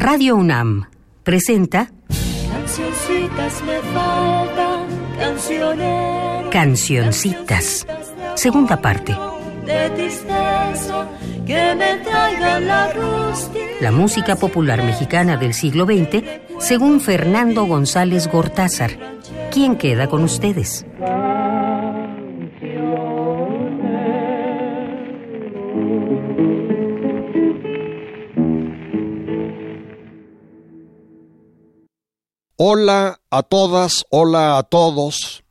Radio UNAM presenta Cancioncitas me faltan. Cancioncitas, segunda parte. De tristeza, que me traigan la rústica. La música popular mexicana del siglo XX, según Fernando González Gortázar. ¿Quién queda con ustedes? Hola a todas, hola a todos.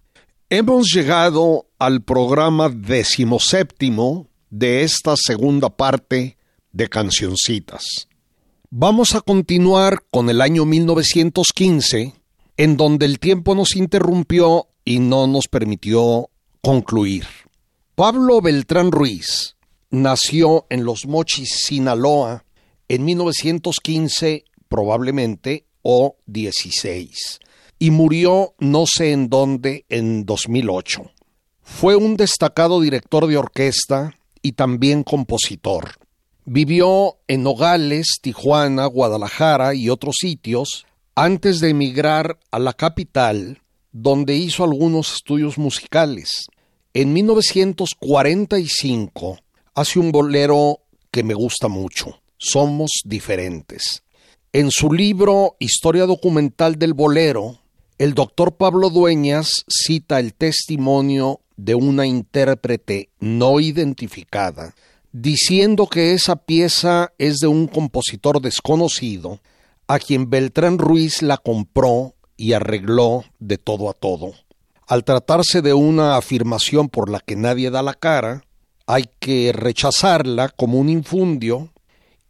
Hemos llegado al programa decimoséptimo de esta segunda parte de Cancioncitas. Vamos a continuar con el año 1915, en donde el tiempo nos interrumpió y no nos permitió concluir. Pablo Beltrán Ruiz nació en Los Mochis, Sinaloa, en 1915, probablemente o 16 y murió no sé en dónde en 2008. Fue un destacado director de orquesta y también compositor. Vivió en Nogales, Tijuana, Guadalajara y otros sitios antes de emigrar a la capital, donde hizo algunos estudios musicales. En 1945 hace un bolero que me gusta mucho, Somos diferentes. En su libro Historia documental del bolero, el doctor Pablo Dueñas cita el testimonio de una intérprete no identificada, diciendo que esa pieza es de un compositor desconocido, a quien Beltrán Ruiz la compró y arregló de todo a todo. Al tratarse de una afirmación por la que nadie da la cara, hay que rechazarla como un infundio,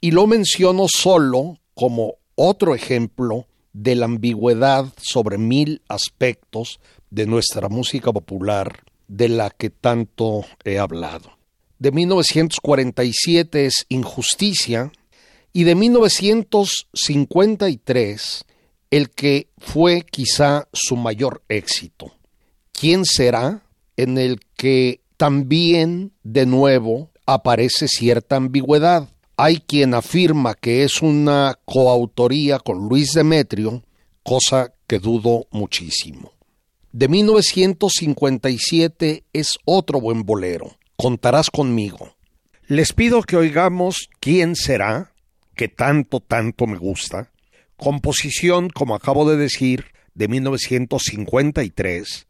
y lo menciono solo como otro ejemplo de la ambigüedad sobre mil aspectos de nuestra música popular de la que tanto he hablado. De 1947 es Injusticia y de 1953 el que fue quizá su mayor éxito. ¿Quién será? en el que también de nuevo aparece cierta ambigüedad hay quien afirma que es una coautoría con Luis Demetrio, cosa que dudo muchísimo. De 1957 es otro buen bolero, Contarás conmigo. Les pido que oigamos ¿Quién será? que tanto, tanto me gusta. Composición, como acabo de decir, de 1953,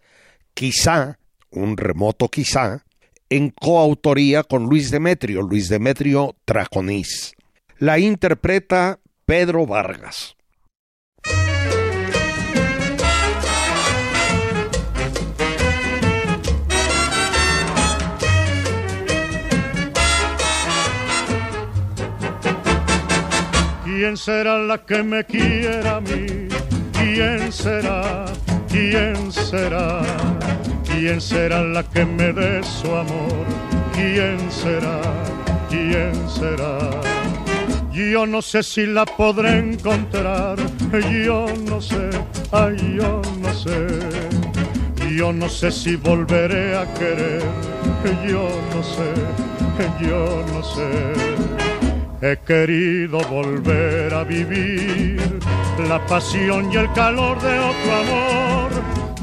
quizá, un remoto quizá, en coautoría con Luis Demetrio, Luis Demetrio Traconís. La interpreta Pedro Vargas. ¿Quién será la que me quiera a mí? ¿Quién será? ¿Quién será? ¿Quién será la que me dé su amor? ¿Quién será? ¿Quién será? Yo no sé si la podré encontrar, yo no sé, ay, yo no sé. Yo no sé si volveré a querer, yo no sé, yo no sé. He querido volver a vivir la pasión y el calor de otro amor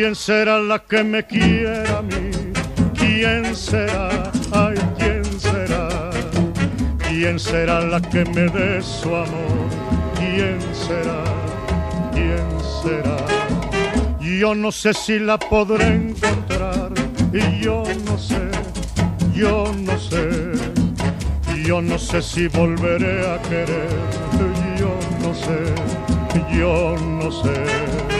¿Quién será la que me quiera a mí? ¿Quién será? Ay, ¿quién será? ¿Quién será la que me dé su amor? ¿Quién será? ¿Quién será? Yo no sé si la podré encontrar y yo no sé, yo no sé, yo no sé si volveré a querer, yo no sé, yo no sé.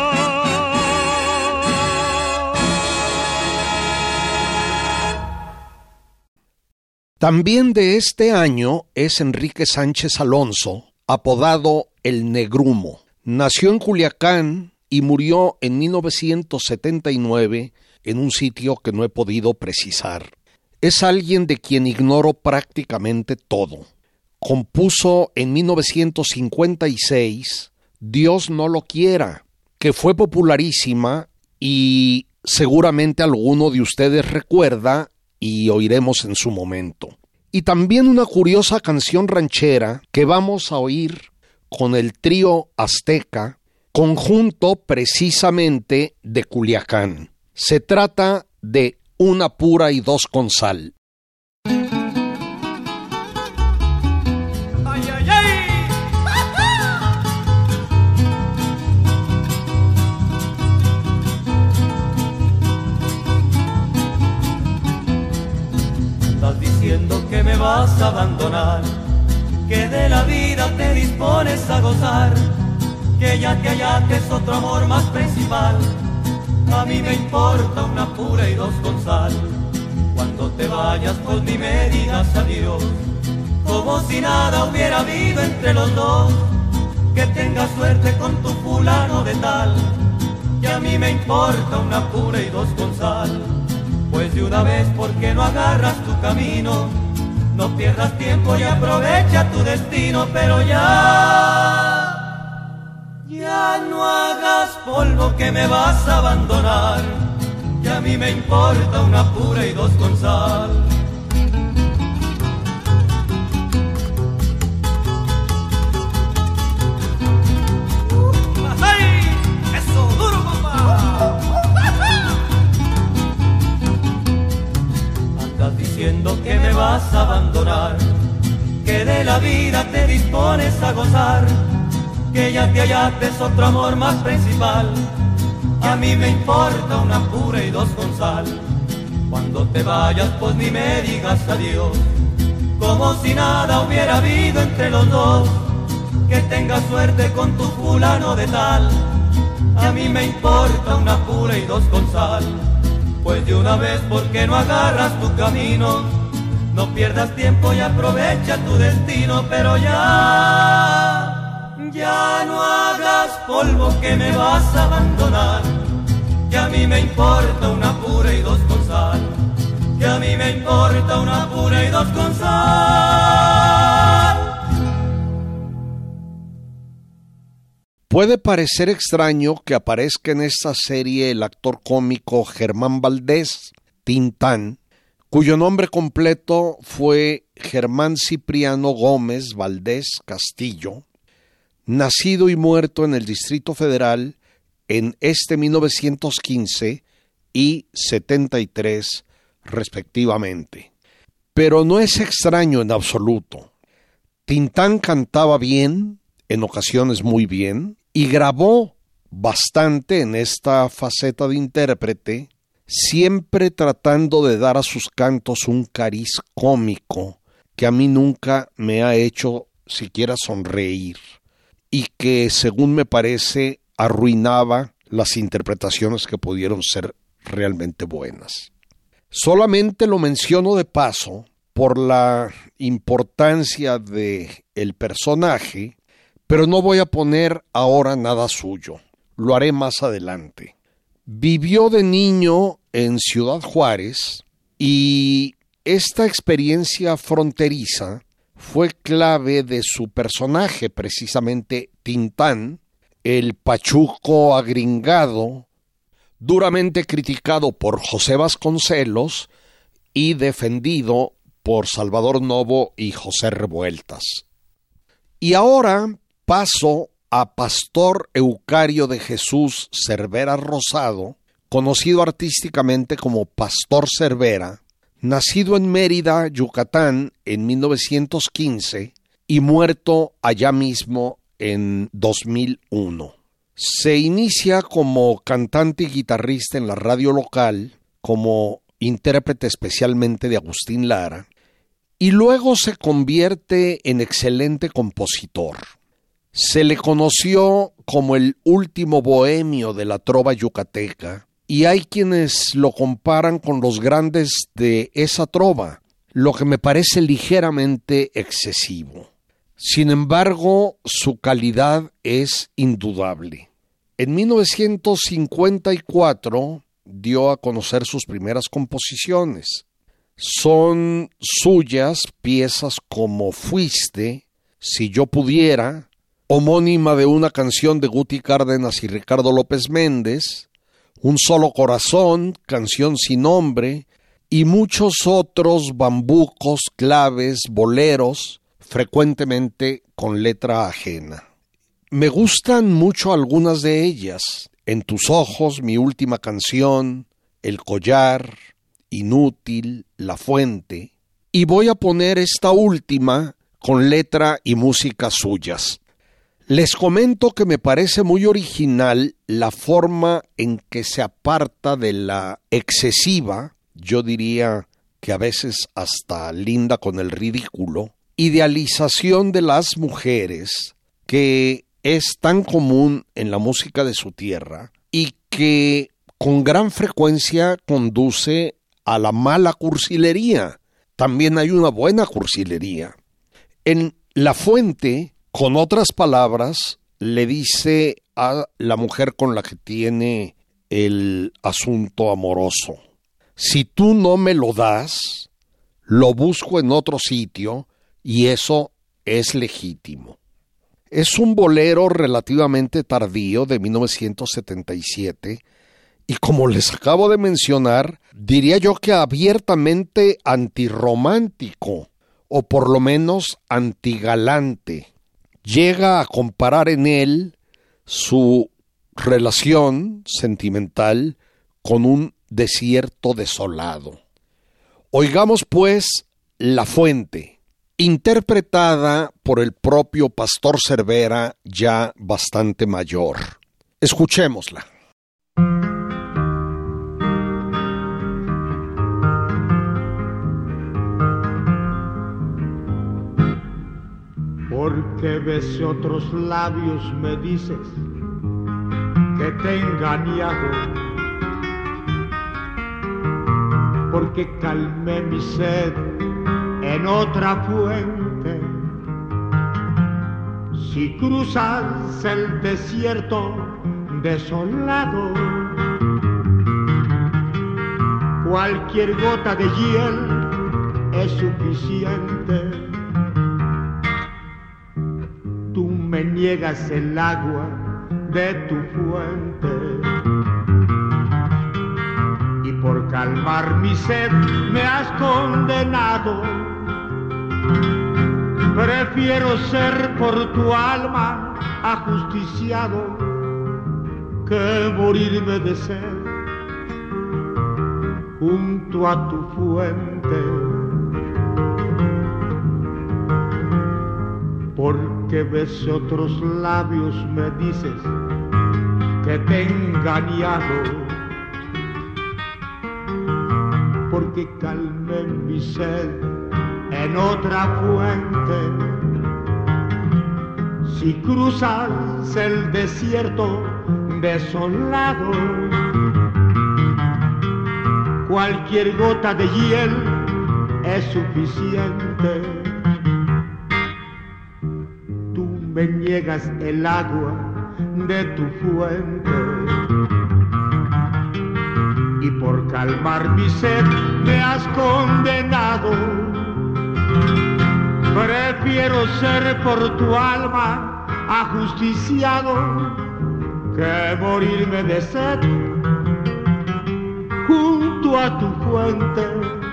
También de este año es Enrique Sánchez Alonso, apodado El Negrumo. Nació en Culiacán y murió en 1979 en un sitio que no he podido precisar. Es alguien de quien ignoro prácticamente todo. Compuso en 1956 Dios no lo quiera, que fue popularísima y seguramente alguno de ustedes recuerda y oiremos en su momento. Y también una curiosa canción ranchera que vamos a oír con el trío azteca, conjunto precisamente de Culiacán. Se trata de Una pura y dos con sal. Que me vas a abandonar, que de la vida te dispones a gozar, que ya te es otro amor más principal. A mí me importa una pura y dos con sal. Cuando te vayas, pues ni me digas adiós, como si nada hubiera habido entre los dos. Que tengas suerte con tu fulano de tal, que a mí me importa una pura y dos con sal. Pues de una vez, ¿por qué no agarras tu camino? No pierdas tiempo y aprovecha tu destino, pero ya, ya no hagas polvo que me vas a abandonar. Que a mí me importa una pura y dos con sal. Te dispones a gozar, que ya te hallaste otro amor más principal. A mí me importa una pura y dos con sal. Cuando te vayas, pues ni me digas adiós, como si nada hubiera habido entre los dos. Que tengas suerte con tu fulano de tal. A mí me importa una pura y dos con sal. Pues de una vez, ¿por qué no agarras tu camino? No pierdas tiempo y aprovecha tu destino, pero ya, ya no hagas polvo que me vas a abandonar. Que a mí me importa una pura y dos con sal. Que a mí me importa una pura y dos con sal. Puede parecer extraño que aparezca en esta serie el actor cómico Germán Valdés, Tintán, cuyo nombre completo fue Germán Cipriano Gómez Valdés Castillo, nacido y muerto en el Distrito Federal en este 1915 y 73 respectivamente. Pero no es extraño en absoluto. Tintán cantaba bien, en ocasiones muy bien, y grabó bastante en esta faceta de intérprete, siempre tratando de dar a sus cantos un cariz cómico que a mí nunca me ha hecho siquiera sonreír y que, según me parece, arruinaba las interpretaciones que pudieron ser realmente buenas. Solamente lo menciono de paso por la importancia de el personaje pero no voy a poner ahora nada suyo, lo haré más adelante. Vivió de niño en Ciudad Juárez y esta experiencia fronteriza fue clave de su personaje, precisamente Tintán, el pachuco agringado, duramente criticado por José Vasconcelos y defendido por Salvador Novo y José Revueltas. Y ahora paso a Pastor Eucario de Jesús Cervera Rosado, conocido artísticamente como Pastor Cervera, nacido en Mérida, Yucatán, en 1915 y muerto allá mismo en 2001. Se inicia como cantante y guitarrista en la radio local, como intérprete especialmente de Agustín Lara, y luego se convierte en excelente compositor. Se le conoció como el último bohemio de la trova yucateca, y hay quienes lo comparan con los grandes de esa trova, lo que me parece ligeramente excesivo. Sin embargo, su calidad es indudable. En 1954 dio a conocer sus primeras composiciones. Son suyas piezas como Fuiste, Si yo pudiera, homónima de una canción de Guti Cárdenas y Ricardo López Méndez, un solo corazón, canción sin nombre, y muchos otros bambucos, claves, boleros, frecuentemente con letra ajena. Me gustan mucho algunas de ellas. En tus ojos, mi última canción, El collar, Inútil, La fuente. Y voy a poner esta última con letra y música suyas. Les comento que me parece muy original la forma en que se aparta de la excesiva, yo diría que a veces hasta linda con el ridículo, idealización de las mujeres que es tan común en la música de su tierra y que con gran frecuencia conduce a la mala cursilería. También hay una buena cursilería. En La Fuente con otras palabras, le dice a la mujer con la que tiene el asunto amoroso, si tú no me lo das, lo busco en otro sitio y eso es legítimo. Es un bolero relativamente tardío de 1977 y como les acabo de mencionar, diría yo que abiertamente antirromántico o por lo menos antigalante llega a comparar en él su relación sentimental con un desierto desolado. Oigamos pues La Fuente, interpretada por el propio Pastor Cervera ya bastante mayor. Escuchémosla. Porque bese otros labios me dices que te he engañado, porque calmé mi sed en otra fuente. Si cruzas el desierto desolado, cualquier gota de hiel es suficiente me niegas el agua de tu fuente. Y por calmar mi sed me has condenado. Prefiero ser por tu alma ajusticiado que morirme de sed junto a tu fuente. Porque ves otros labios me dices que te he engañado, porque calmé mi sed en otra fuente. Si cruzas el desierto desolado, cualquier gota de hiel es suficiente me niegas el agua de tu fuente. Y por calmar mi sed me has condenado. Prefiero ser por tu alma ajusticiado que morirme de sed junto a tu fuente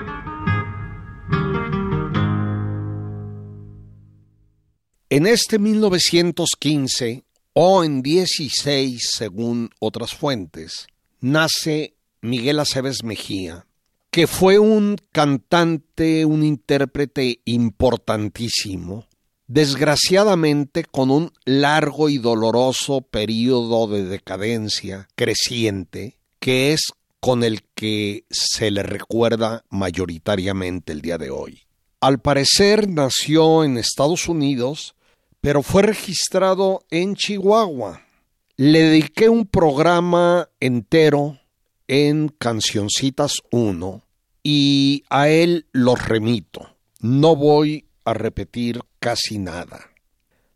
En este 1915, o en 16 según otras fuentes, nace Miguel Aceves Mejía, que fue un cantante, un intérprete importantísimo, desgraciadamente con un largo y doloroso periodo de decadencia creciente, que es con el que se le recuerda mayoritariamente el día de hoy. Al parecer nació en Estados Unidos, pero fue registrado en Chihuahua. Le dediqué un programa entero en Cancioncitas 1 y a él los remito. No voy a repetir casi nada.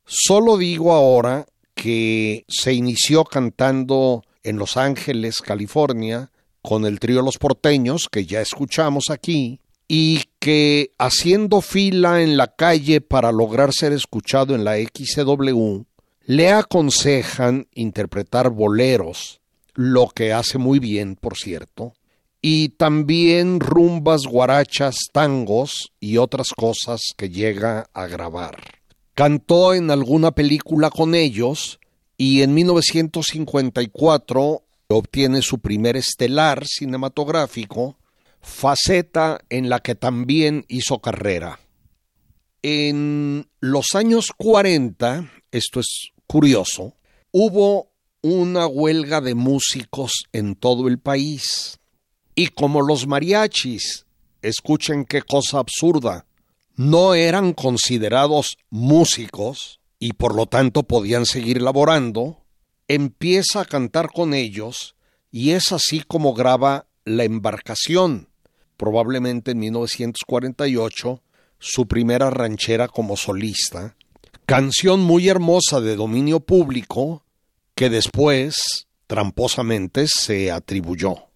Solo digo ahora que se inició cantando en Los Ángeles, California, con el trío Los Porteños, que ya escuchamos aquí, y que haciendo fila en la calle para lograr ser escuchado en la XW, le aconsejan interpretar boleros, lo que hace muy bien, por cierto, y también rumbas, guarachas, tangos y otras cosas que llega a grabar. Cantó en alguna película con ellos y en 1954 obtiene su primer estelar cinematográfico, faceta en la que también hizo carrera. En los años 40, esto es curioso, hubo una huelga de músicos en todo el país. Y como los mariachis, escuchen qué cosa absurda, no eran considerados músicos y por lo tanto podían seguir laborando, empieza a cantar con ellos y es así como graba La embarcación, probablemente en 1948, su primera ranchera como solista, canción muy hermosa de dominio público que después tramposamente se atribuyó.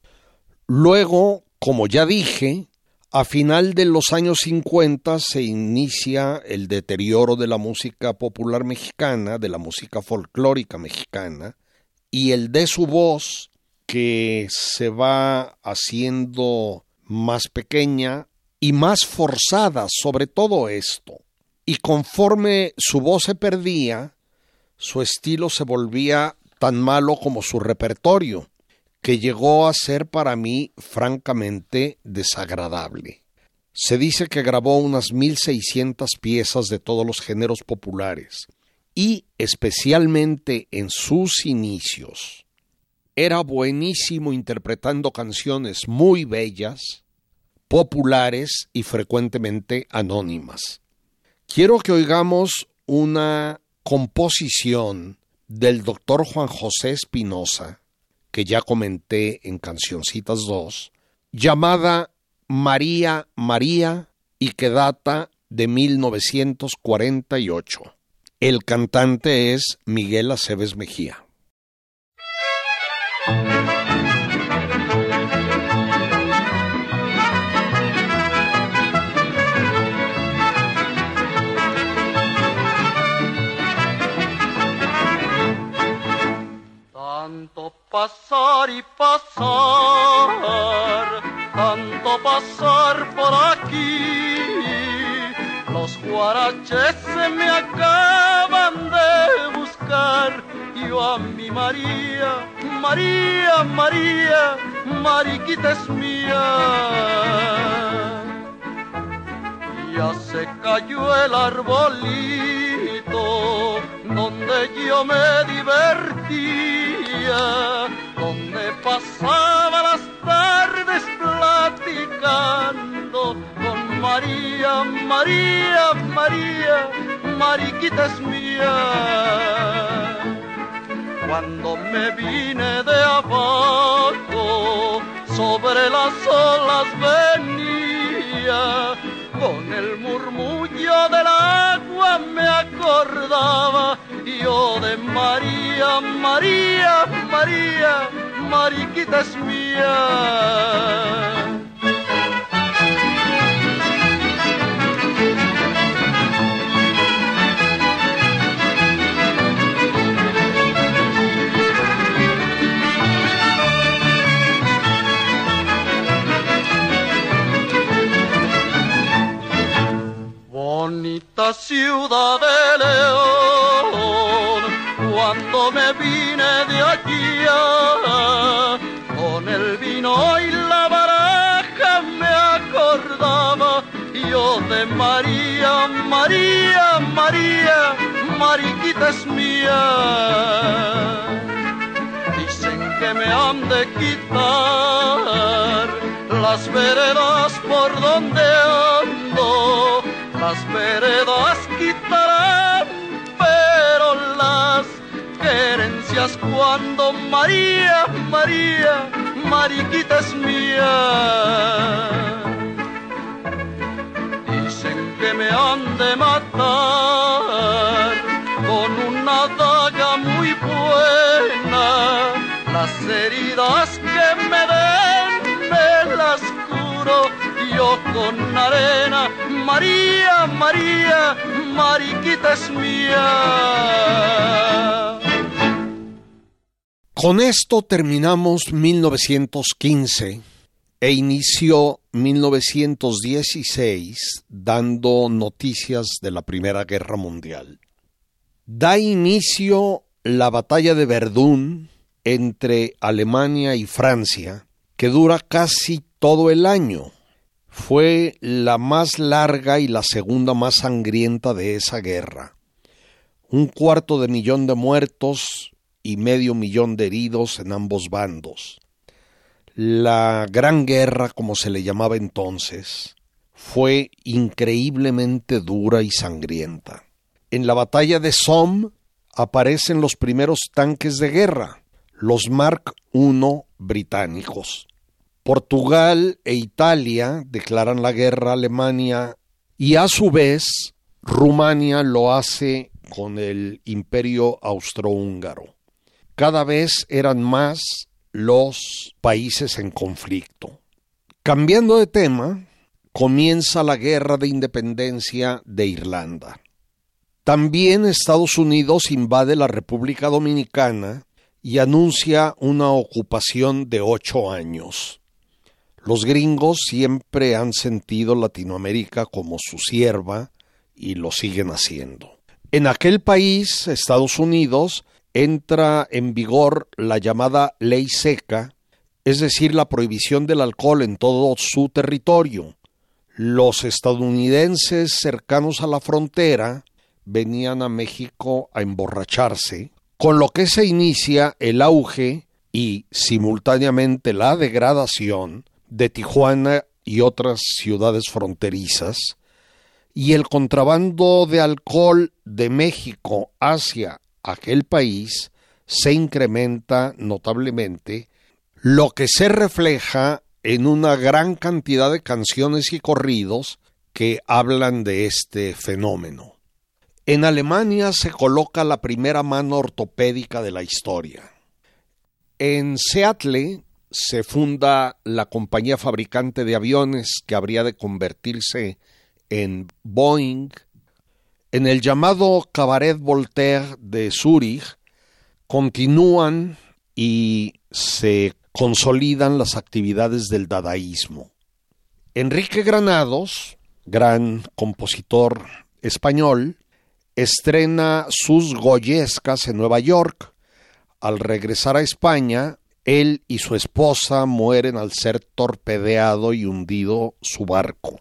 Luego, como ya dije, a final de los años 50 se inicia el deterioro de la música popular mexicana, de la música folclórica mexicana, y el de su voz que se va haciendo más pequeña y más forzada sobre todo esto. Y conforme su voz se perdía, su estilo se volvía tan malo como su repertorio, que llegó a ser para mí francamente desagradable. Se dice que grabó unas 1600 piezas de todos los géneros populares, y especialmente en sus inicios. Era buenísimo interpretando canciones muy bellas, populares y frecuentemente anónimas. Quiero que oigamos una composición del doctor Juan José Espinosa, que ya comenté en Cancioncitas 2, llamada María María y que data de 1948. El cantante es Miguel Aceves Mejía. Tanto pasar y pasar, tanto pasar por aquí los guaraches se me acaban de buscar. Yo a mi María, María, María, Mariquita es mía. Ya se cayó el arbolito donde yo me divertía, donde pasaba las tardes platicando María, María, María, Mariquita es mía. Cuando me vine de abajo, sobre las olas venía, con el murmullo del agua me acordaba yo de María, María, María, Mariquita es mía. Bonita ciudad de León, cuando me vine de aquí, con el vino y la baraja me María, María, María, Mariquita es mía. Dicen que me han de quitar las veredas por donde ando, las veredas quitarán, pero las querencias cuando María, María, Mariquita es mía que me han de matar con una daga muy buena. Las heridas que me den me las curo yo con arena. María, María, Mariquita es mía. Con esto terminamos 1915 e inició 1916 dando noticias de la Primera Guerra Mundial. Da inicio la batalla de Verdún entre Alemania y Francia, que dura casi todo el año. Fue la más larga y la segunda más sangrienta de esa guerra. Un cuarto de millón de muertos y medio millón de heridos en ambos bandos. La Gran Guerra, como se le llamaba entonces, fue increíblemente dura y sangrienta. En la batalla de Somme aparecen los primeros tanques de guerra, los Mark I británicos. Portugal e Italia declaran la guerra a Alemania y a su vez Rumania lo hace con el imperio austrohúngaro. Cada vez eran más los países en conflicto. Cambiando de tema, comienza la guerra de independencia de Irlanda. También Estados Unidos invade la República Dominicana y anuncia una ocupación de ocho años. Los gringos siempre han sentido Latinoamérica como su sierva y lo siguen haciendo. En aquel país, Estados Unidos, entra en vigor la llamada ley seca, es decir, la prohibición del alcohol en todo su territorio. Los estadounidenses cercanos a la frontera venían a México a emborracharse, con lo que se inicia el auge y simultáneamente la degradación de Tijuana y otras ciudades fronterizas, y el contrabando de alcohol de México hacia aquel país se incrementa notablemente, lo que se refleja en una gran cantidad de canciones y corridos que hablan de este fenómeno. En Alemania se coloca la primera mano ortopédica de la historia. En Seattle se funda la compañía fabricante de aviones que habría de convertirse en Boeing en el llamado Cabaret Voltaire de Zúrich continúan y se consolidan las actividades del dadaísmo. Enrique Granados, gran compositor español, estrena sus Goyescas en Nueva York. Al regresar a España, él y su esposa mueren al ser torpedeado y hundido su barco.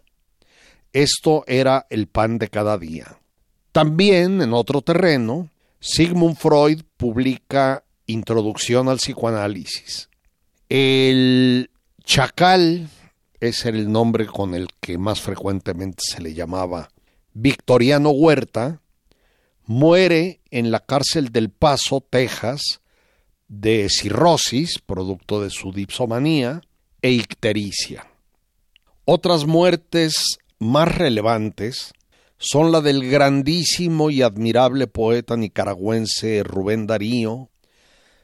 Esto era el pan de cada día. También, en otro terreno, Sigmund Freud publica Introducción al psicoanálisis. El chacal es el nombre con el que más frecuentemente se le llamaba Victoriano Huerta, muere en la cárcel del Paso, Texas, de cirrosis, producto de su dipsomanía, e ictericia. Otras muertes más relevantes son la del grandísimo y admirable poeta nicaragüense Rubén Darío,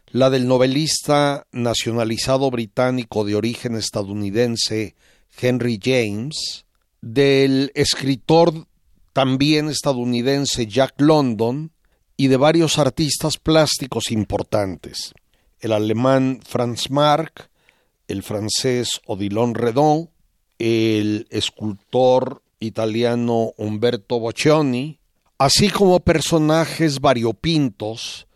la del novelista nacionalizado británico de origen estadounidense Henry James, del escritor también estadounidense Jack London y de varios artistas plásticos importantes, el alemán Franz Marc, el francés Odilon Redon, el escultor italiano Umberto Boccioni, así como personajes variopintos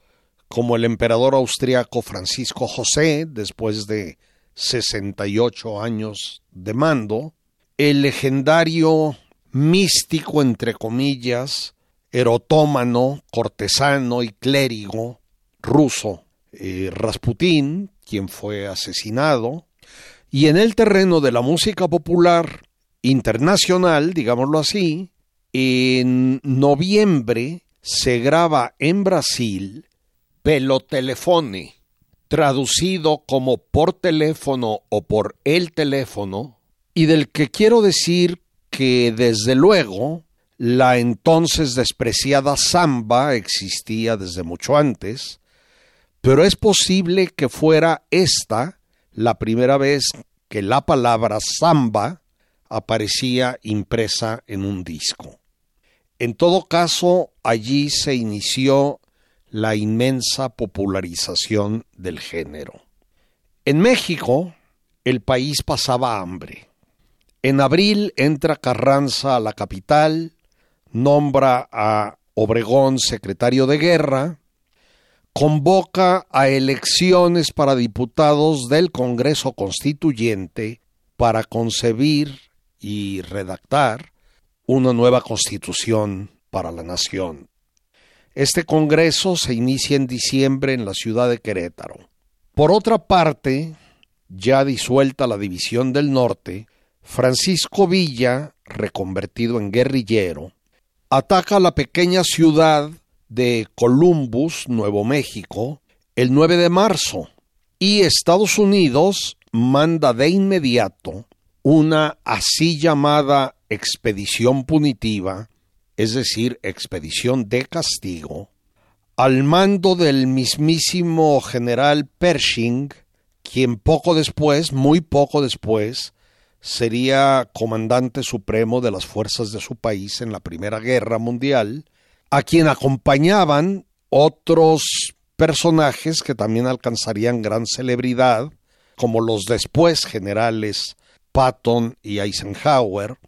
como el emperador austriaco Francisco José, después de 68 años de mando, el legendario místico, entre comillas, erotómano, cortesano y clérigo ruso, eh, Rasputín, quien fue asesinado, y en el terreno de la música popular internacional, digámoslo así, en noviembre se graba en Brasil Pelotelefone, traducido como por teléfono o por el teléfono, y del que quiero decir que desde luego la entonces despreciada samba existía desde mucho antes, pero es posible que fuera esta la primera vez que la palabra samba aparecía impresa en un disco. En todo caso, allí se inició la inmensa popularización del género. En México, el país pasaba hambre. En abril entra Carranza a la capital, nombra a Obregón secretario de guerra, convoca a elecciones para diputados del Congreso Constituyente para concebir y redactar una nueva constitución para la nación. Este Congreso se inicia en diciembre en la ciudad de Querétaro. Por otra parte, ya disuelta la División del Norte, Francisco Villa, reconvertido en guerrillero, ataca la pequeña ciudad de Columbus, Nuevo México, el 9 de marzo y Estados Unidos manda de inmediato una así llamada expedición punitiva, es decir, expedición de castigo, al mando del mismísimo general Pershing, quien poco después, muy poco después, sería comandante supremo de las fuerzas de su país en la Primera Guerra Mundial a quien acompañaban otros personajes que también alcanzarían gran celebridad, como los después generales Patton y Eisenhower,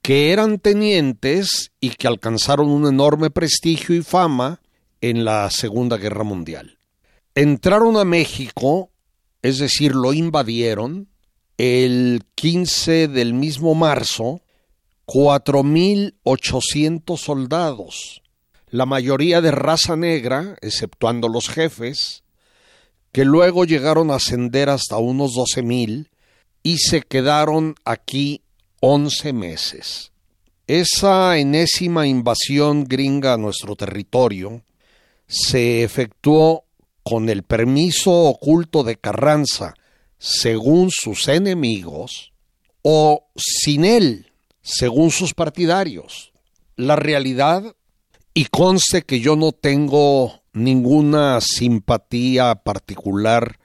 que eran tenientes y que alcanzaron un enorme prestigio y fama en la Segunda Guerra Mundial. Entraron a México, es decir, lo invadieron, el 15 del mismo marzo, 4.800 soldados, la mayoría de raza negra, exceptuando los jefes, que luego llegaron a ascender hasta unos doce mil y se quedaron aquí once meses. Esa enésima invasión gringa a nuestro territorio se efectuó con el permiso oculto de Carranza, según sus enemigos, o sin él, según sus partidarios. La realidad y conste que yo no tengo ninguna simpatía particular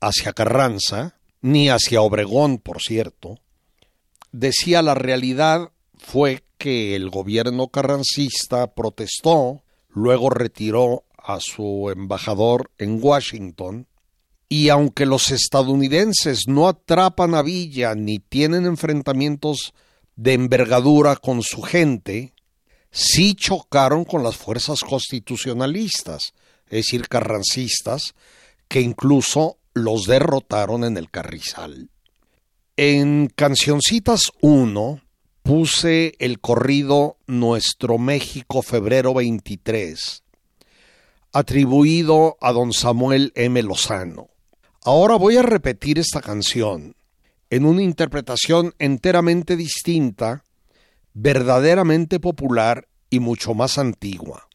hacia Carranza, ni hacia Obregón, por cierto. Decía la realidad fue que el gobierno carrancista protestó, luego retiró a su embajador en Washington, y aunque los estadounidenses no atrapan a Villa ni tienen enfrentamientos de envergadura con su gente, sí chocaron con las fuerzas constitucionalistas, es decir, carrancistas, que incluso los derrotaron en el Carrizal. En Cancioncitas 1 puse el corrido Nuestro México Febrero 23, atribuido a don Samuel M. Lozano. Ahora voy a repetir esta canción en una interpretación enteramente distinta verdaderamente popular y mucho más antigua.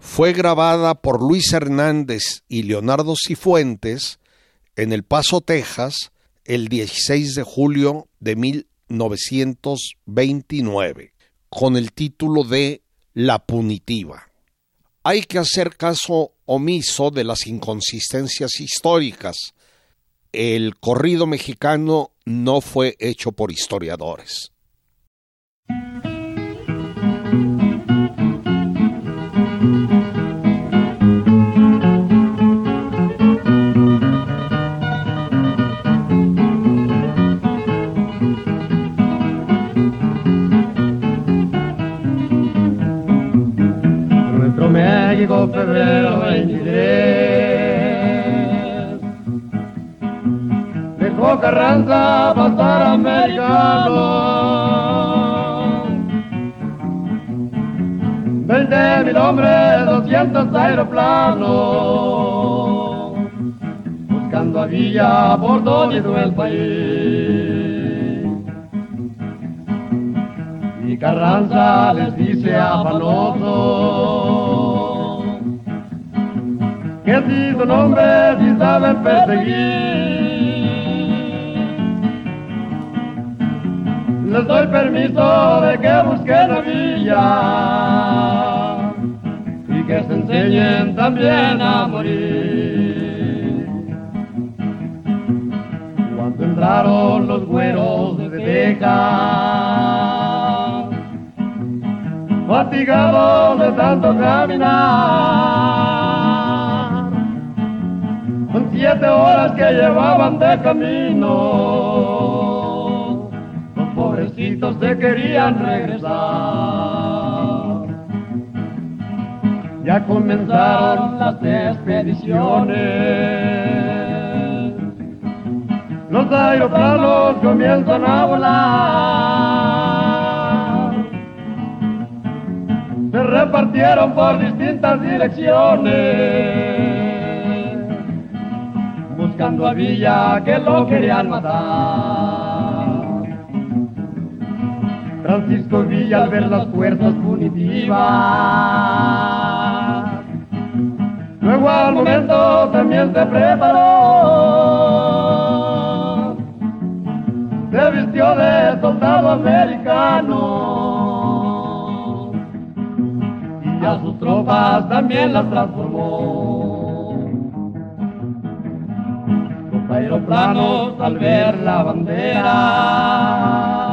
Fue grabada por Luis Hernández y Leonardo Cifuentes en El Paso, Texas, el 16 de julio de 1929, con el título de La Punitiva. Hay que hacer caso omiso de las inconsistencias históricas. El corrido mexicano no fue hecho por historiadores. Carranza pasar americano Veinte mil hombres, doscientos aeroplanos, buscando a Villa por todo el país. Y Carranza les dice afanoso que si su nombre si perseguir, les doy permiso de que busquen a Villa y que se enseñen también a morir. Cuando entraron los güeros de Texas, fatigados de tanto caminar, con siete horas que llevaban de camino se querían regresar. Ya comenzaron las expediciones. Los aeroplanos comienzan a volar. Se repartieron por distintas direcciones, buscando a Villa que lo querían matar. Francisco Villa al ver las fuerzas punitivas. Luego al momento también se preparó. Se vistió de soldado americano. Y a sus tropas también las transformó. Los aeroplanos al ver la bandera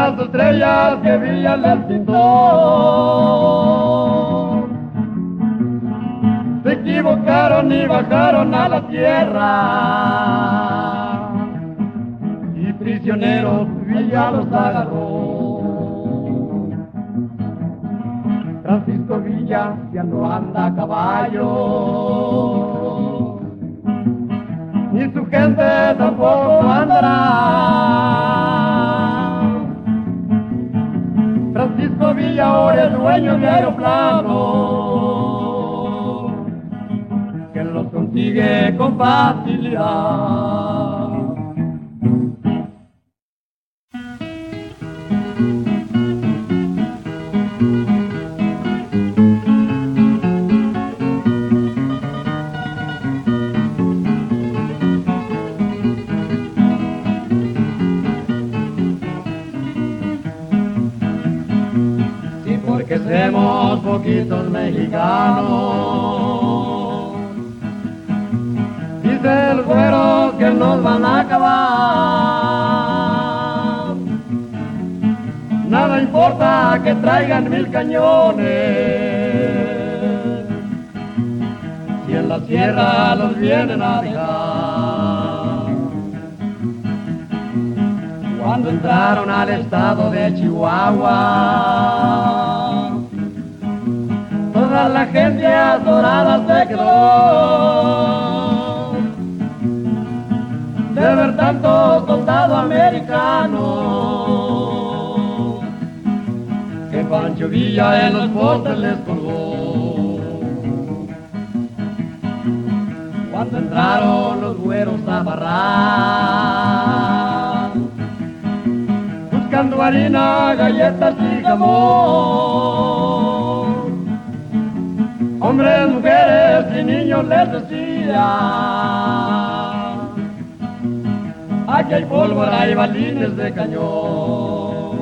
las estrellas que brillan el pintó. Se equivocaron y bajaron a la tierra. Y prisioneros Villa los agarró. Francisco Villa ya no anda a caballo. Ni su gente tampoco andará Francisco Villa ahora es dueño de aeroplano que los consigue con facilidad. Poquitos mexicanos. Dice el güero que nos van a acabar. Nada importa que traigan mil cañones. Si en la sierra los vienen a dejar. Cuando entraron al estado de Chihuahua la gente adorada se quedó de ver tanto soldado americano que Pancho Villa en los postes les colgó. Cuando entraron los güeros a barrar, buscando harina, galletas y jamón hombres, mujeres y niños les decía. Aquí hay pólvora y balines de cañón.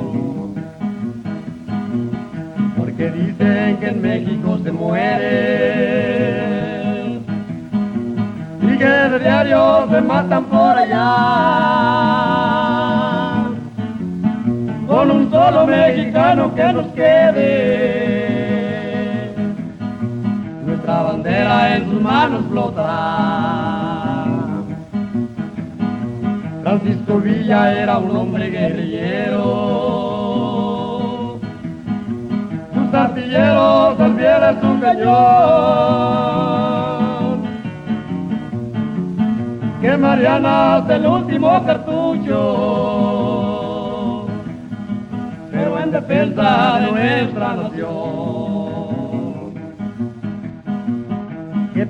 Porque dicen que en México se muere. Y que de diario se matan por allá. Con un solo mexicano que nos quede bandera en sus manos flotará. Francisco Villa era un hombre guerrillero, sus artilleros al su cañón, que Mariana el último cartucho, pero en defensa de nuestra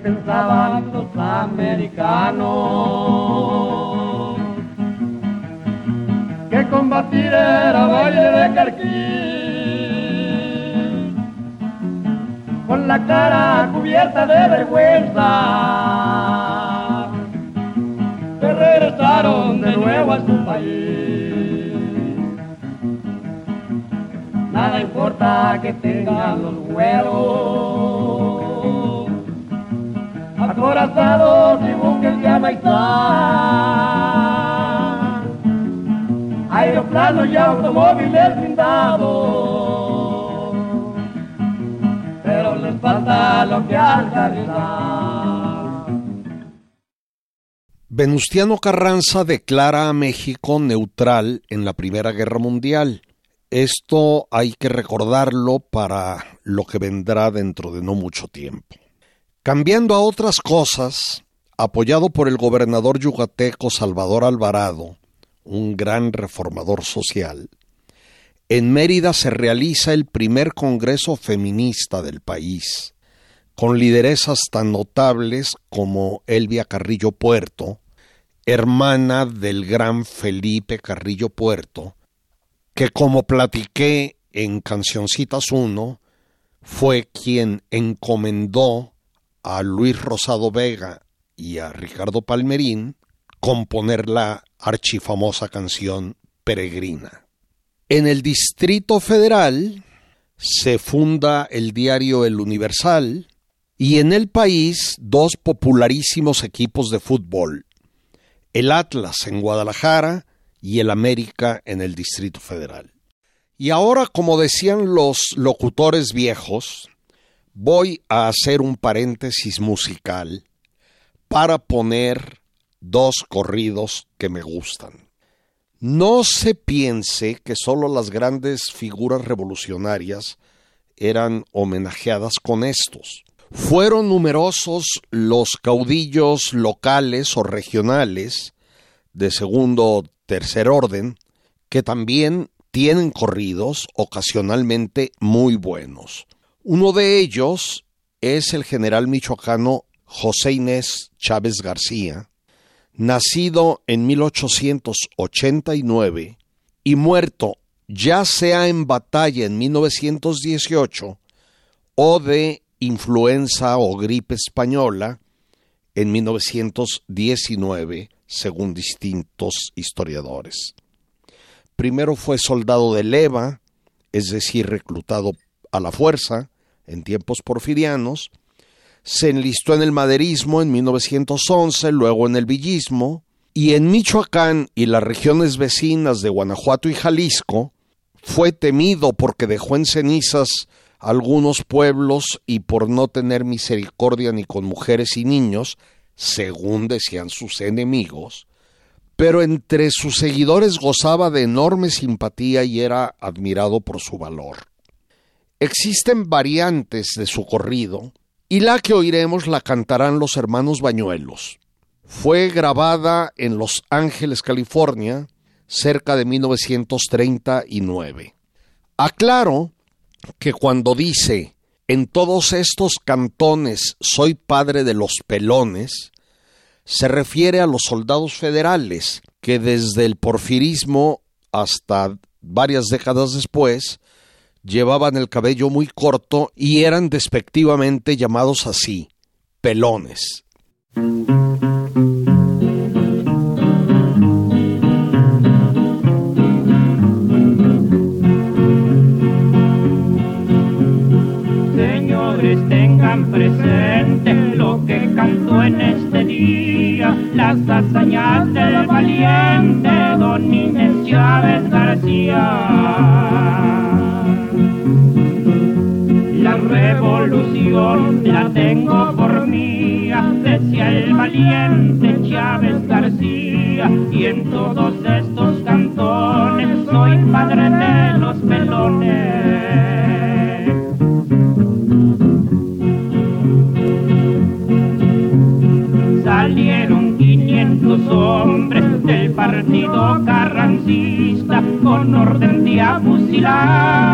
pensaban los americanos? Que combatir era baile de carquín, con la cara cubierta de vergüenza, se regresaron de nuevo a su país. Nada importa que tengan los huevos acorazados y buques de amistad, aeroplanos y automóviles blindados, pero les falta lo que alcanzar. Venustiano Carranza declara a México neutral en la Primera Guerra Mundial. Esto hay que recordarlo para lo que vendrá dentro de no mucho tiempo. Cambiando a otras cosas, apoyado por el gobernador yucateco Salvador Alvarado, un gran reformador social, en Mérida se realiza el primer Congreso Feminista del país, con lideresas tan notables como Elvia Carrillo Puerto, hermana del gran Felipe Carrillo Puerto, que como platiqué en Cancioncitas 1, fue quien encomendó a Luis Rosado Vega y a Ricardo Palmerín componer la archifamosa canción Peregrina. En el Distrito Federal se funda el diario El Universal y en el país dos popularísimos equipos de fútbol, el Atlas en Guadalajara y el América en el Distrito Federal. Y ahora, como decían los locutores viejos, voy a hacer un paréntesis musical para poner dos corridos que me gustan. No se piense que solo las grandes figuras revolucionarias eran homenajeadas con estos. Fueron numerosos los caudillos locales o regionales de segundo o tercer orden que también tienen corridos ocasionalmente muy buenos. Uno de ellos es el general michoacano José Inés Chávez García, nacido en 1889 y muerto ya sea en batalla en 1918 o de influenza o gripe española en 1919, según distintos historiadores. Primero fue soldado de leva, es decir, reclutado a la fuerza en tiempos porfirianos, se enlistó en el maderismo en 1911, luego en el villismo, y en Michoacán y las regiones vecinas de Guanajuato y Jalisco, fue temido porque dejó en cenizas algunos pueblos y por no tener misericordia ni con mujeres y niños, según decían sus enemigos, pero entre sus seguidores gozaba de enorme simpatía y era admirado por su valor. Existen variantes de su corrido y la que oiremos la cantarán los hermanos Bañuelos. Fue grabada en Los Ángeles, California, cerca de 1939. Aclaro que cuando dice en todos estos cantones soy padre de los pelones, se refiere a los soldados federales que desde el porfirismo hasta varias décadas después llevaban el cabello muy corto y eran despectivamente llamados así, pelones. Señores, tengan presente lo que cantó en este día, las hazañas del valiente don Inés Chávez García revolución la tengo por mía, decía el valiente Chávez García, y en todos estos cantones soy padre de los pelones. Salieron 500 hombres del partido carrancista con orden de fusilar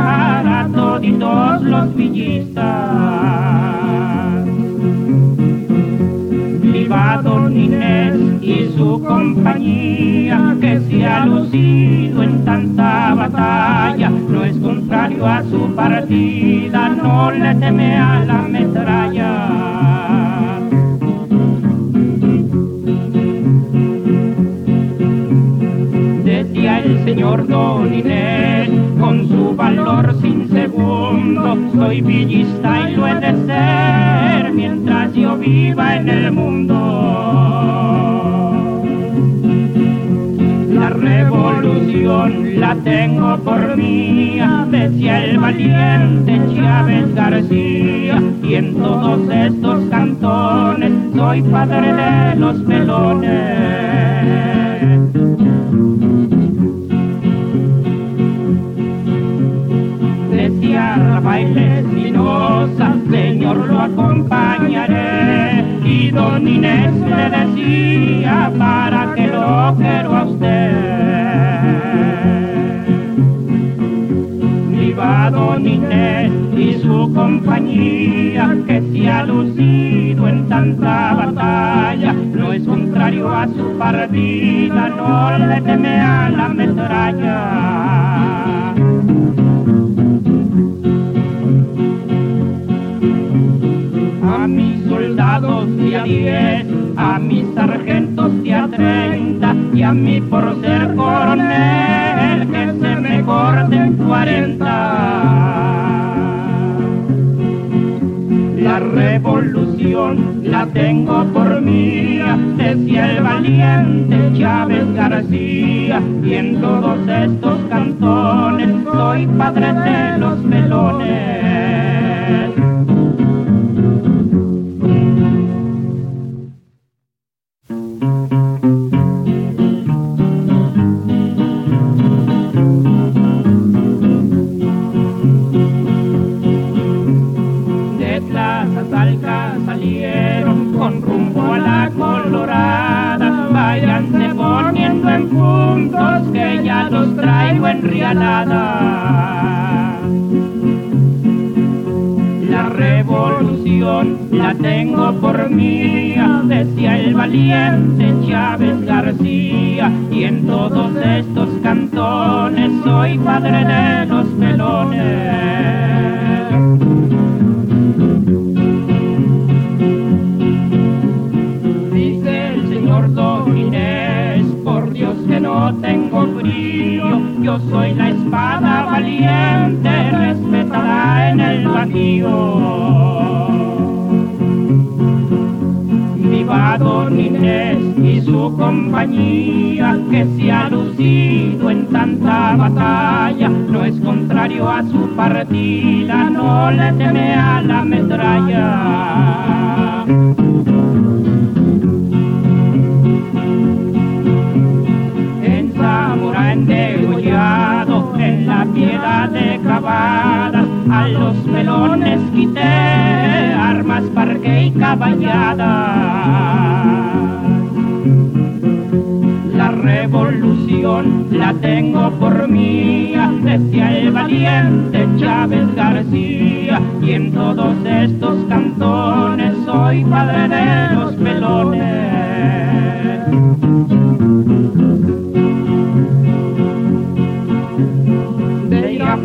que se ha lucido en tanta batalla, no es contrario a su partida, no le teme a la metralla. señor Don Inés, con su valor sin segundo, soy villista y lo he de ser mientras yo viva en el mundo. La revolución la tengo por mía, decía el valiente Chávez García, y en todos estos cantones soy padre de los pelones. baile Espinosa, Señor lo acompañaré. Y don Inés le decía, para que lo quiero a usted. Viva don Inés y su compañía, que se ha lucido en tanta batalla, no es contrario a su partida, no le teme a la metralla. Y a diez, a mis sargentos y a treinta, y a mí por ser coronel que se me corten cuarenta. La revolución la tengo por mía, decía el valiente Chávez García, y en todos estos cantones soy padre de los melones. No le teme a la metralla. en la piedra de cavadas, a los melones quité armas, parque y caballada. La revolución la tengo por mía, decía el valiente Chávez García, y en todos estos cantones soy padre de los melones.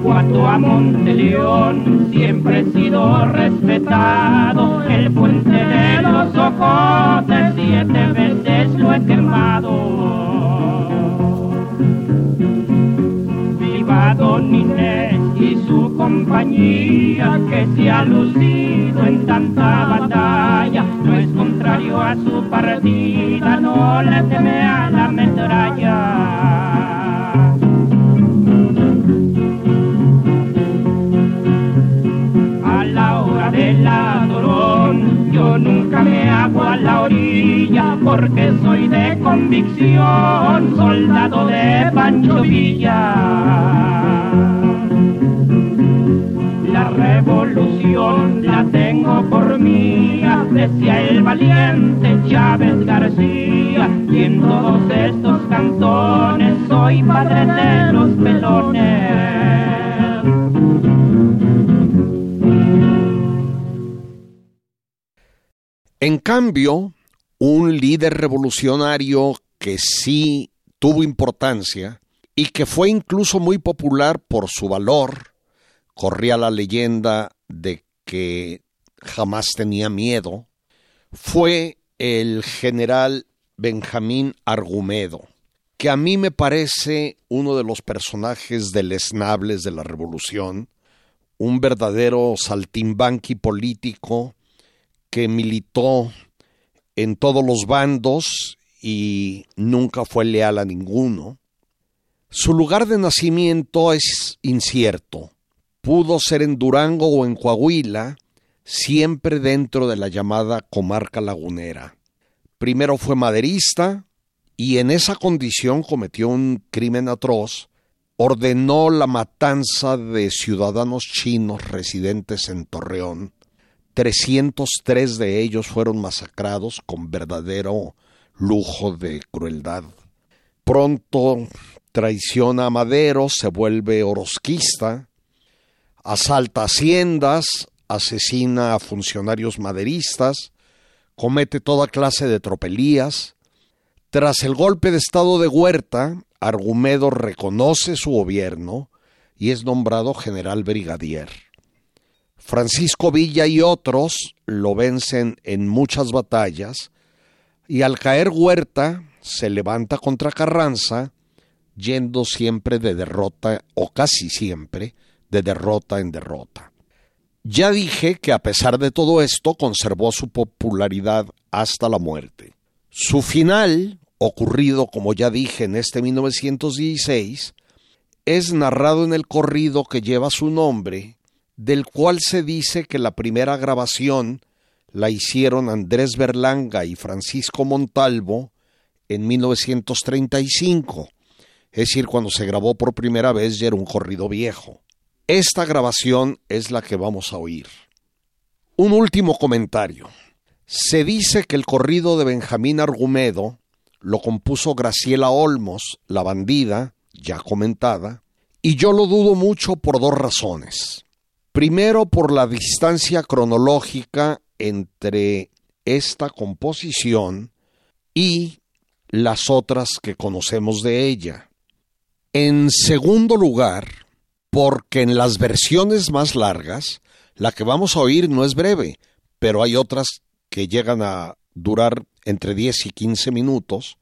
Cuando a Monteleón siempre he sido respetado. El puente de los ojotes siete veces lo he quemado. Don Inés y su compañía que se ha lucido en tanta batalla. No es contrario a su partida, no le teme a la metralla. Nunca me hago a la orilla porque soy de convicción, soldado de Pancho Villa. La revolución la tengo por mía, decía el valiente Chávez García, y en todos estos cantones soy padre de los pelones. Cambio, un líder revolucionario que sí tuvo importancia y que fue incluso muy popular por su valor, corría la leyenda de que jamás tenía miedo, fue el general Benjamín Argumedo, que a mí me parece uno de los personajes deleznables de la revolución, un verdadero saltimbanqui político que militó en todos los bandos y nunca fue leal a ninguno. Su lugar de nacimiento es incierto. Pudo ser en Durango o en Coahuila, siempre dentro de la llamada comarca lagunera. Primero fue maderista y en esa condición cometió un crimen atroz. Ordenó la matanza de ciudadanos chinos residentes en Torreón 303 de ellos fueron masacrados con verdadero lujo de crueldad. Pronto traiciona a Madero, se vuelve orosquista, asalta haciendas, asesina a funcionarios maderistas, comete toda clase de tropelías. Tras el golpe de estado de Huerta, Argumedo reconoce su gobierno y es nombrado general brigadier. Francisco Villa y otros lo vencen en muchas batallas y al caer Huerta se levanta contra Carranza, yendo siempre de derrota o casi siempre de derrota en derrota. Ya dije que a pesar de todo esto conservó su popularidad hasta la muerte. Su final, ocurrido como ya dije en este 1916, es narrado en el corrido que lleva su nombre del cual se dice que la primera grabación la hicieron Andrés Berlanga y Francisco Montalvo en 1935, es decir, cuando se grabó por primera vez ya era un corrido viejo. Esta grabación es la que vamos a oír. Un último comentario. Se dice que el corrido de Benjamín Argumedo lo compuso Graciela Olmos, la bandida, ya comentada, y yo lo dudo mucho por dos razones. Primero por la distancia cronológica entre esta composición y las otras que conocemos de ella. En segundo lugar, porque en las versiones más largas, la que vamos a oír no es breve, pero hay otras que llegan a durar entre 10 y 15 minutos,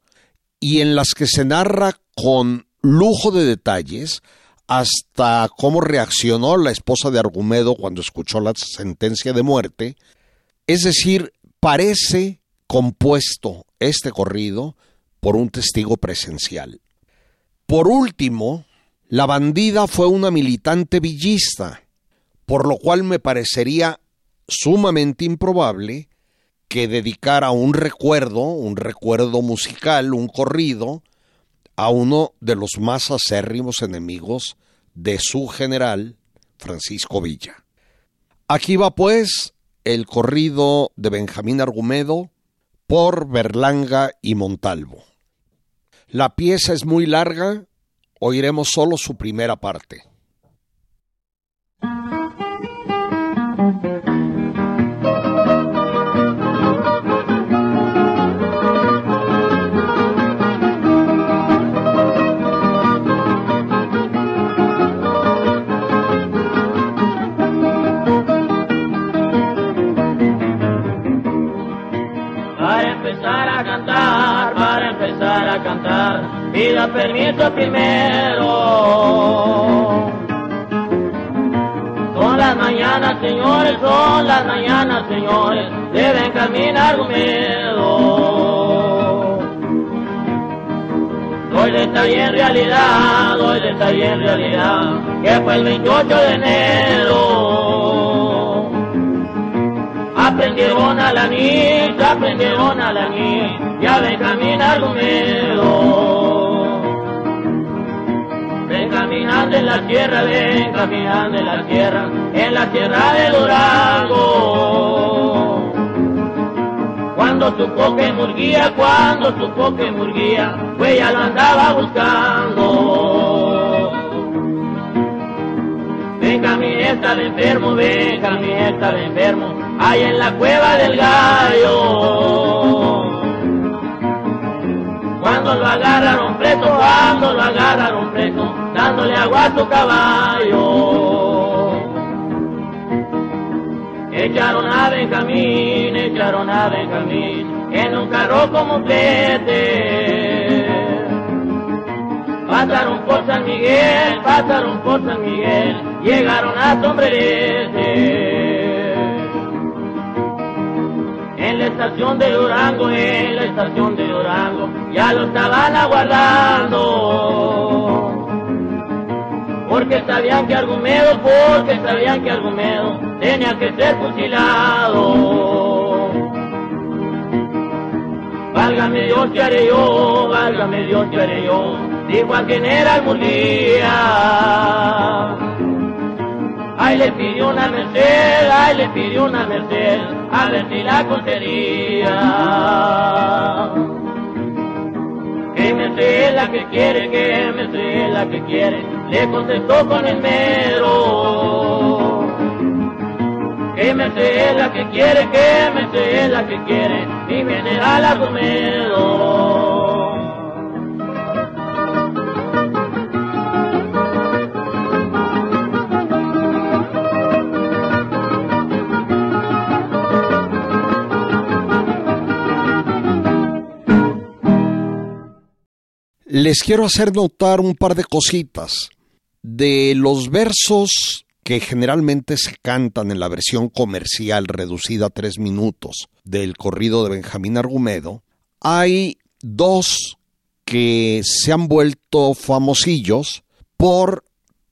y en las que se narra con lujo de detalles hasta cómo reaccionó la esposa de Argumedo cuando escuchó la sentencia de muerte. Es decir, parece compuesto este corrido por un testigo presencial. Por último, la bandida fue una militante villista, por lo cual me parecería sumamente improbable que dedicara un recuerdo, un recuerdo musical, un corrido, a uno de los más acérrimos enemigos de su general, Francisco Villa. Aquí va pues el corrido de Benjamín Argumedo por Berlanga y Montalvo. La pieza es muy larga, oiremos solo su primera parte. El 28 de enero. Aprendieron a la niña, aprendieron a la niña, ya ven caminar conmigo caminando en la tierra, ven caminando en la tierra, en la tierra de Durango. Cuando supo que Murguía, cuando supo que Murguía, pues ya lo andaba buscando. Mi estaba enfermo, venga mi estaba enfermo, ahí en la cueva del gallo. Cuando lo agarraron preso, cuando lo agarraron preso, dándole agua a su caballo. Echaron a Benjamín, echaron a Benjamín en un carro como plete. Pasaron por San Miguel, pasaron por San Miguel, llegaron a Sombrerete. En la estación de Durango, en la estación de Durango, ya lo estaban aguardando. Porque sabían que Argumedo, porque sabían que Argumedo tenía que ser fusilado. Válgame Dios, ¿qué haré yo? Válgame Dios, ¿qué haré yo? Dijo a quien era el Murguía. Ay, le pidió una merced, ay, le pidió una merced, a ver si la conseguiría. Que merced la que quiere, que merced la que quiere, le contestó con el mero. Que merced la que quiere, que merced la que quiere, mi general Argumedo. Les quiero hacer notar un par de cositas. De los versos que generalmente se cantan en la versión comercial reducida a tres minutos del corrido de Benjamín Argumedo, hay dos que se han vuelto famosillos por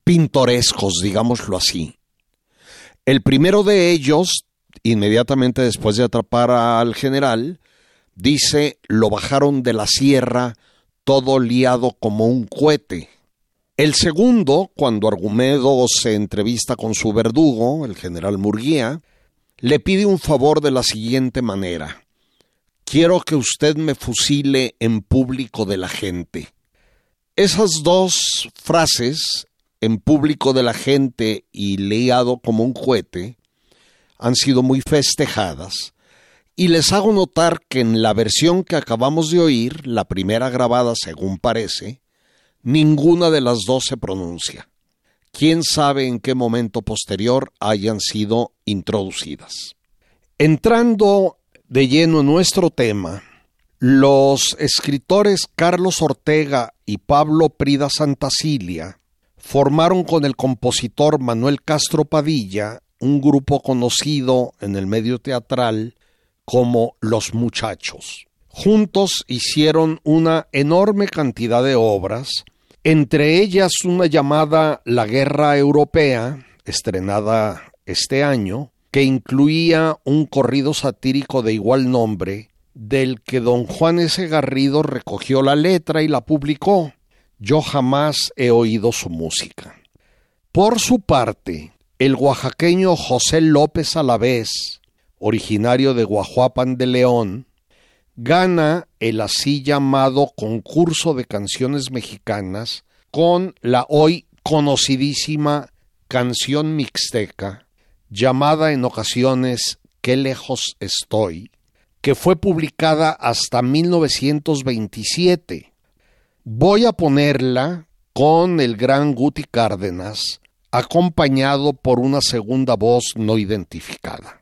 pintorescos, digámoslo así. El primero de ellos, inmediatamente después de atrapar al general, dice, lo bajaron de la sierra todo liado como un cohete. El segundo, cuando Argumedo se entrevista con su verdugo, el general Murguía, le pide un favor de la siguiente manera. Quiero que usted me fusile en público de la gente. Esas dos frases, en público de la gente y liado como un cohete, han sido muy festejadas y les hago notar que en la versión que acabamos de oír, la primera grabada según parece, ninguna de las dos se pronuncia. Quién sabe en qué momento posterior hayan sido introducidas. Entrando de lleno en nuestro tema, los escritores Carlos Ortega y Pablo Prida Santacilia formaron con el compositor Manuel Castro Padilla un grupo conocido en el medio teatral como Los Muchachos. Juntos hicieron una enorme cantidad de obras, entre ellas una llamada La Guerra Europea, estrenada este año, que incluía un corrido satírico de igual nombre, del que don Juan S. Garrido recogió la letra y la publicó. Yo jamás he oído su música. Por su parte, el oaxaqueño José López Alavés originario de Guajuapan de León, gana el así llamado concurso de canciones mexicanas con la hoy conocidísima canción mixteca, llamada en ocasiones Qué lejos estoy, que fue publicada hasta 1927. Voy a ponerla con el gran Guti Cárdenas, acompañado por una segunda voz no identificada.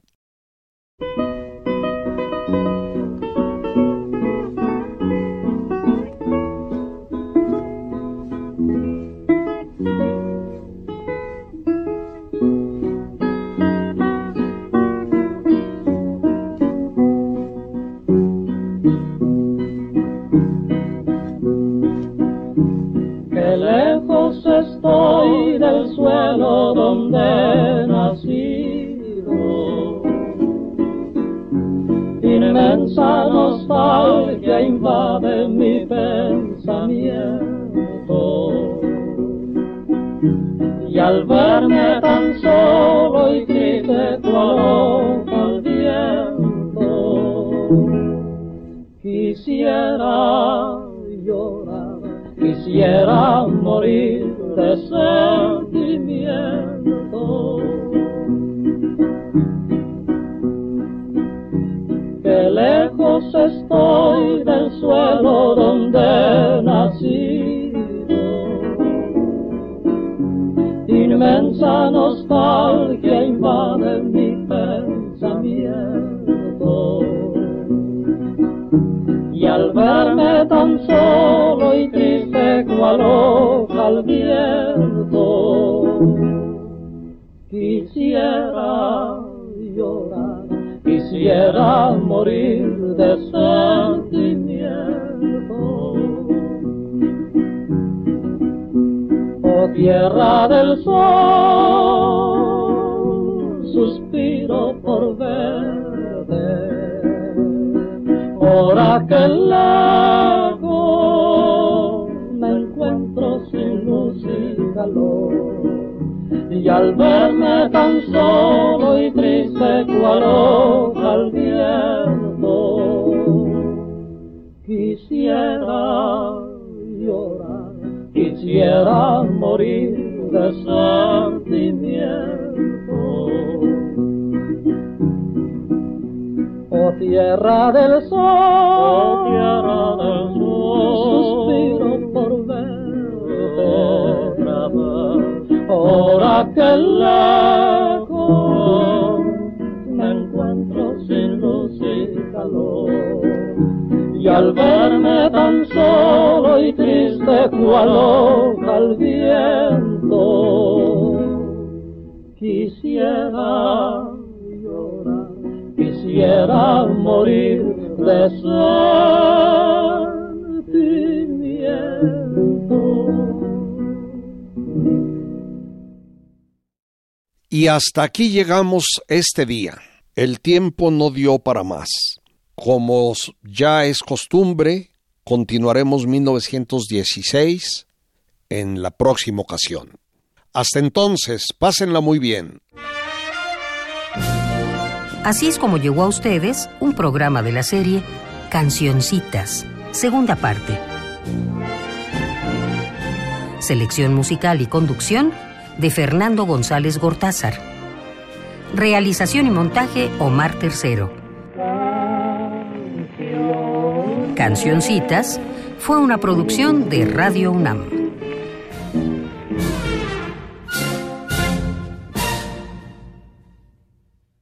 Y al verme tan solo y triste cual hoja al viento, quisiera llorar, quisiera morir de sentimiento. Oh tierra del sol, oh tierra del sol, Ahora que lejos me encuentro sin luz y calor. Y al verme tan solo y triste cual hoja al viento, quisiera llorar quisiera morir de Y hasta aquí llegamos este día. El tiempo no dio para más. Como ya es costumbre, continuaremos 1916 en la próxima ocasión. Hasta entonces, pásenla muy bien. Así es como llegó a ustedes un programa de la serie Cancioncitas, segunda parte. Selección musical y conducción de Fernando González Gortázar. Realización y montaje Omar Tercero. Cancioncitas fue una producción de Radio UNAM.